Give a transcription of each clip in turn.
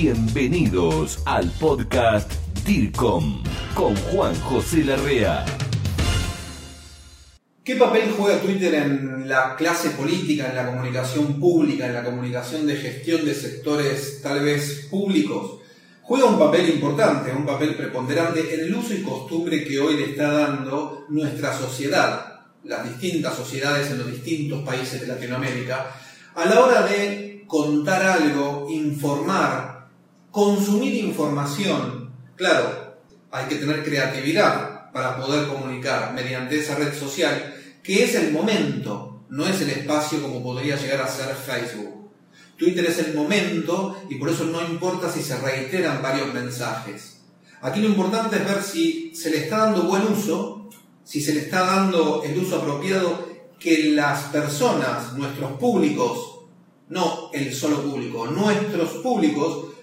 Bienvenidos al podcast DIRCOM con Juan José Larrea. ¿Qué papel juega Twitter en la clase política, en la comunicación pública, en la comunicación de gestión de sectores tal vez públicos? Juega un papel importante, un papel preponderante en el uso y costumbre que hoy le está dando nuestra sociedad, las distintas sociedades en los distintos países de Latinoamérica, a la hora de contar algo, informar, consumir información. Claro, hay que tener creatividad para poder comunicar mediante esa red social que es el momento, no es el espacio como podría llegar a ser Facebook. Twitter es el momento y por eso no importa si se reiteran varios mensajes. Aquí lo importante es ver si se le está dando buen uso, si se le está dando el uso apropiado que las personas, nuestros públicos, no el solo público, nuestros públicos,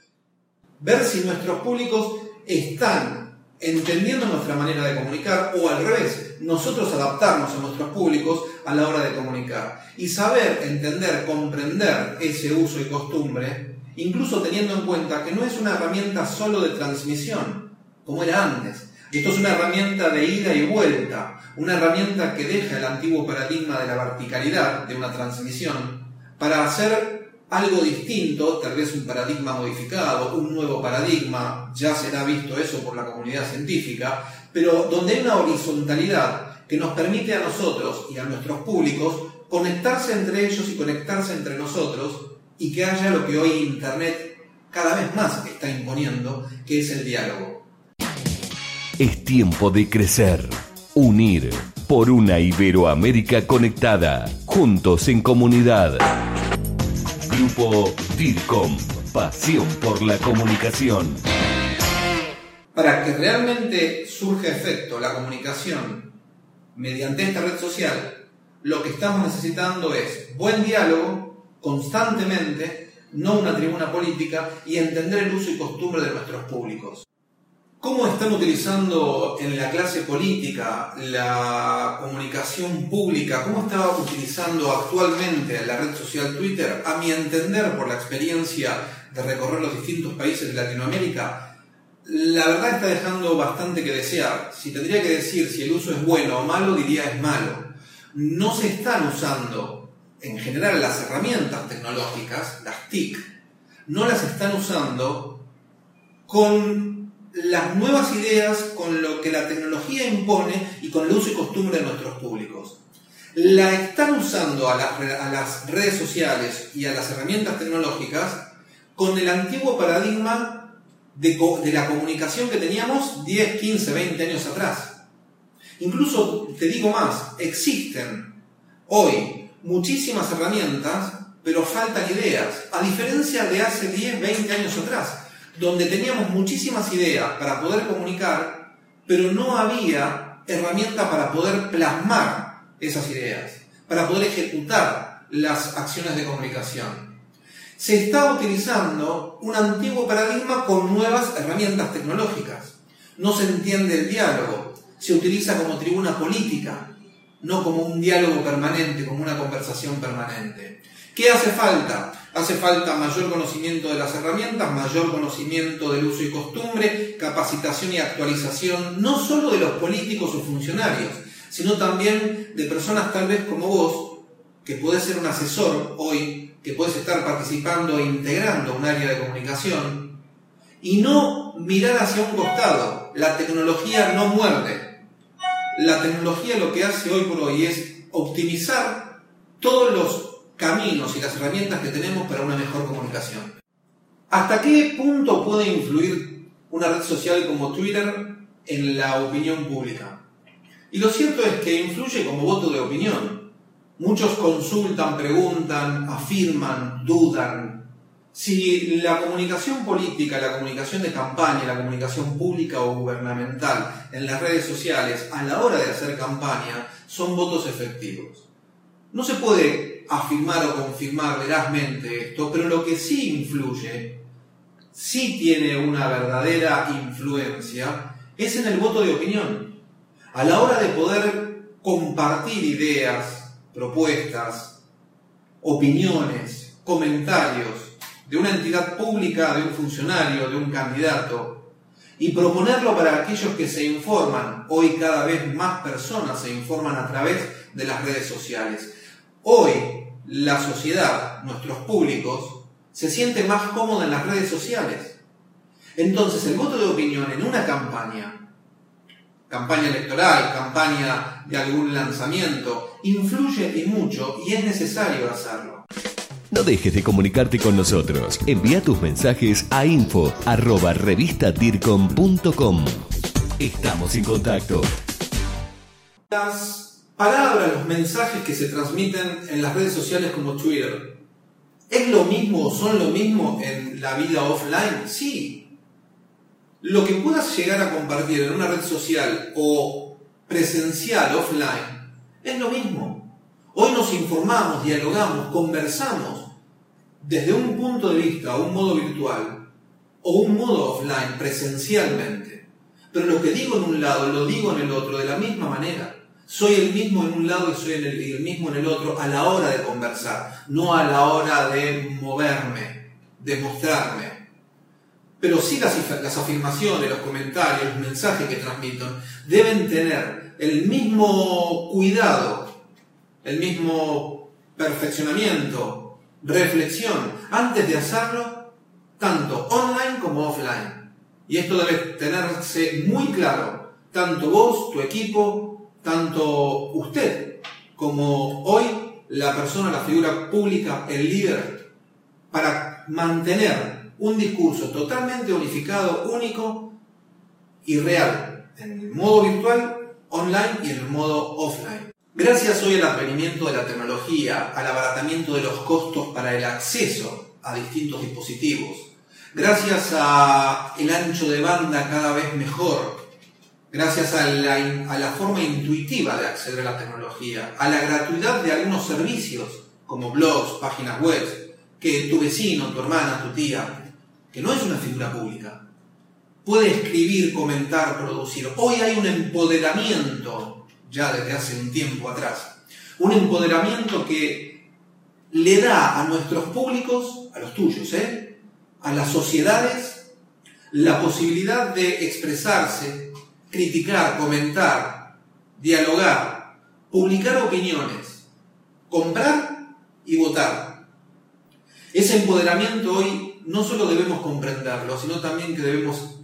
ver si nuestros públicos están entendiendo nuestra manera de comunicar o al revés, nosotros adaptarnos a nuestros públicos a la hora de comunicar y saber, entender, comprender ese uso y costumbre, incluso teniendo en cuenta que no es una herramienta solo de transmisión, como era antes. Esto es una herramienta de ida y vuelta, una herramienta que deja el antiguo paradigma de la verticalidad de una transmisión para hacer algo distinto, tal vez un paradigma modificado, un nuevo paradigma, ya será visto eso por la comunidad científica, pero donde hay una horizontalidad que nos permite a nosotros y a nuestros públicos conectarse entre ellos y conectarse entre nosotros y que haya lo que hoy Internet cada vez más está imponiendo, que es el diálogo. Es tiempo de crecer, unir por una Iberoamérica conectada, juntos en comunidad. Grupo DIRCOM, pasión por la comunicación. Para que realmente surja efecto la comunicación mediante esta red social, lo que estamos necesitando es buen diálogo constantemente, no una tribuna política, y entender el uso y costumbre de nuestros públicos. ¿Cómo están utilizando en la clase política la comunicación pública? ¿Cómo está utilizando actualmente la red social Twitter? A mi entender, por la experiencia de recorrer los distintos países de Latinoamérica, la verdad está dejando bastante que desear. Si tendría que decir si el uso es bueno o malo, diría es malo. No se están usando, en general, las herramientas tecnológicas, las TIC, no las están usando con las nuevas ideas con lo que la tecnología impone y con el uso y costumbre de nuestros públicos. La están usando a las, redes sociales y a las herramientas tecnológicas con el antiguo paradigma de, la comunicación que teníamos 10, 15, 20 años atrás. Incluso, te digo más, existen hoy muchísimas herramientas, pero faltan ideas, a diferencia de hace 10, 20 años atrás donde teníamos muchísimas ideas para poder comunicar, pero no había herramienta para poder plasmar esas ideas, para poder ejecutar las acciones de comunicación. Se está utilizando un antiguo paradigma con nuevas herramientas tecnológicas. No se entiende el diálogo, se utiliza como tribuna política, no como un diálogo permanente, como una conversación permanente. ¿Qué hace falta? Hace falta mayor conocimiento de las herramientas, mayor conocimiento del uso y costumbre, capacitación y actualización, no solo de los políticos o funcionarios, sino también de personas tal vez como vos, que podés ser un asesor hoy, que podés estar participando e integrando un área de comunicación, y no mirar hacia un costado. La tecnología no muerde. La tecnología lo que hace hoy por hoy es optimizar todos los caminos y las herramientas que tenemos para una mejor comunicación. ¿Hasta qué punto puede influir una red social como Twitter en la opinión pública? Y lo cierto es que influye como voto de opinión. Muchos consultan, preguntan, afirman, dudan. Si la comunicación política, la comunicación de campaña, la comunicación pública o gubernamental en las redes sociales a la hora de hacer campaña son votos efectivos. No se puede afirmar o confirmar verazmente esto, pero lo que sí influye, sí tiene una verdadera influencia, es en el voto de opinión. A la hora de poder compartir ideas, propuestas, opiniones, comentarios de una entidad pública, de un funcionario, de un candidato, y proponerlo para aquellos que se informan. Hoy cada vez más personas se informan a través de las redes sociales. Hoy la sociedad, nuestros públicos, se siente más cómoda en las redes sociales. Entonces el voto de opinión en una campaña, campaña electoral, campaña de algún lanzamiento, influye y mucho y es necesario hacerlo. No dejes de comunicarte con nosotros. Envía tus mensajes a info arroba revistadircom.com. Estamos en contacto. Las palabras, los mensajes que se transmiten en las redes sociales como Twitter, ¿es lo mismo o son lo mismo en la vida offline? Sí. Lo que puedas llegar a compartir en una red social o presencial offline es lo mismo. Hoy nos informamos, dialogamos, conversamos desde un punto de vista, un modo virtual o un modo offline, presencialmente. Pero lo que digo en un lado lo digo en el otro de la misma manera. Soy el mismo en un lado y soy el, mismo en el otro a la hora de conversar, no a la hora de moverme, de mostrarme. Pero sí las, las afirmaciones, los comentarios, los mensajes que transmito deben tener el mismo cuidado el mismo perfeccionamiento, reflexión, antes de hacerlo, tanto online como offline. Y esto debe tenerse muy claro, tanto vos, tu equipo, tanto usted, como hoy la persona, la figura pública, el líder, para mantener un discurso totalmente unificado, único y real, en el modo virtual, online y en el modo offline. Gracias hoy al advenimiento de la tecnología, al abaratamiento de los costos para el acceso a distintos dispositivos, gracias a el ancho de banda cada vez mejor, gracias a la, a la forma intuitiva de acceder a la tecnología, a la gratuidad de algunos servicios como blogs, páginas web, que tu vecino, tu hermana, tu tía, que no es una figura pública, puede escribir, comentar, producir. Hoy hay un empoderamiento ya desde hace un tiempo atrás. Un empoderamiento que le da a nuestros públicos, a los tuyos, ¿eh? a las sociedades, la posibilidad de expresarse, criticar, comentar, dialogar, publicar opiniones, comprar y votar. Ese empoderamiento hoy no solo debemos comprenderlo, sino también que debemos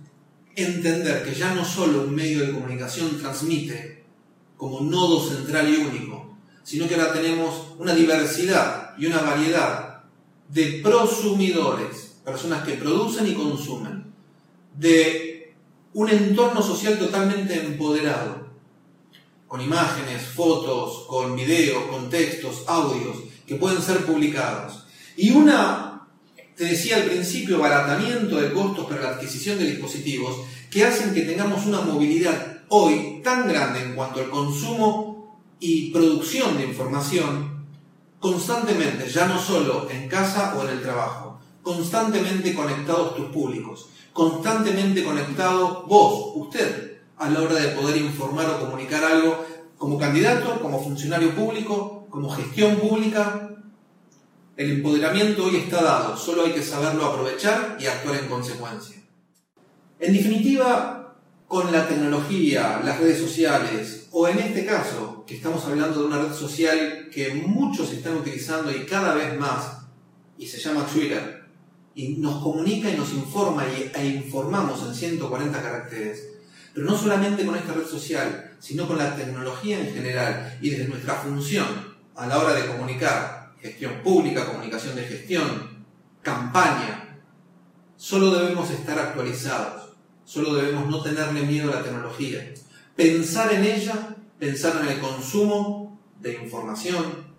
entender que ya no solo un medio de comunicación transmite como nodo central y único, sino que ahora tenemos una diversidad y una variedad de prosumidores, personas que producen y consumen, de un entorno social totalmente empoderado, con imágenes, fotos, con videos, con textos, audios, que pueden ser publicados. Y una, te decía al principio, baratamiento de costos para la adquisición de dispositivos que hacen que tengamos una movilidad hoy tan grande en cuanto al consumo y producción de información, constantemente, ya no solo en casa o en el trabajo, constantemente conectados tus públicos, constantemente conectado vos, usted, a la hora de poder informar o comunicar algo como candidato, como funcionario público, como gestión pública. El empoderamiento hoy está dado, solo hay que saberlo aprovechar y actuar en consecuencia. En definitiva, con la tecnología, las redes sociales, o en este caso, que estamos hablando de una red social que muchos están utilizando y cada vez más, y se llama Twitter, y nos comunica y nos informa e informamos en 140 caracteres. Pero no solamente con esta red social, sino con la tecnología en general y desde nuestra función a la hora de comunicar, gestión pública, comunicación de gestión, campaña, solo debemos estar actualizados Solo debemos no tenerle miedo a la tecnología. Pensar en ella, pensar en el consumo de información,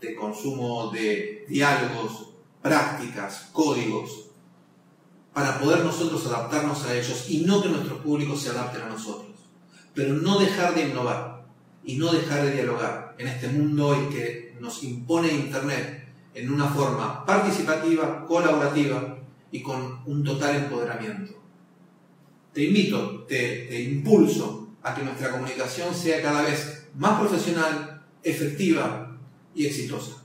de consumo de diálogos, prácticas, códigos, para poder nosotros adaptarnos a ellos y no que nuestros públicos se adapten a nosotros. Pero no dejar de innovar y no dejar de dialogar en este mundo hoy que nos impone Internet en una forma participativa, colaborativa y con un total empoderamiento te invito, te, impulso a que nuestra comunicación sea cada vez más profesional, efectiva y exitosa.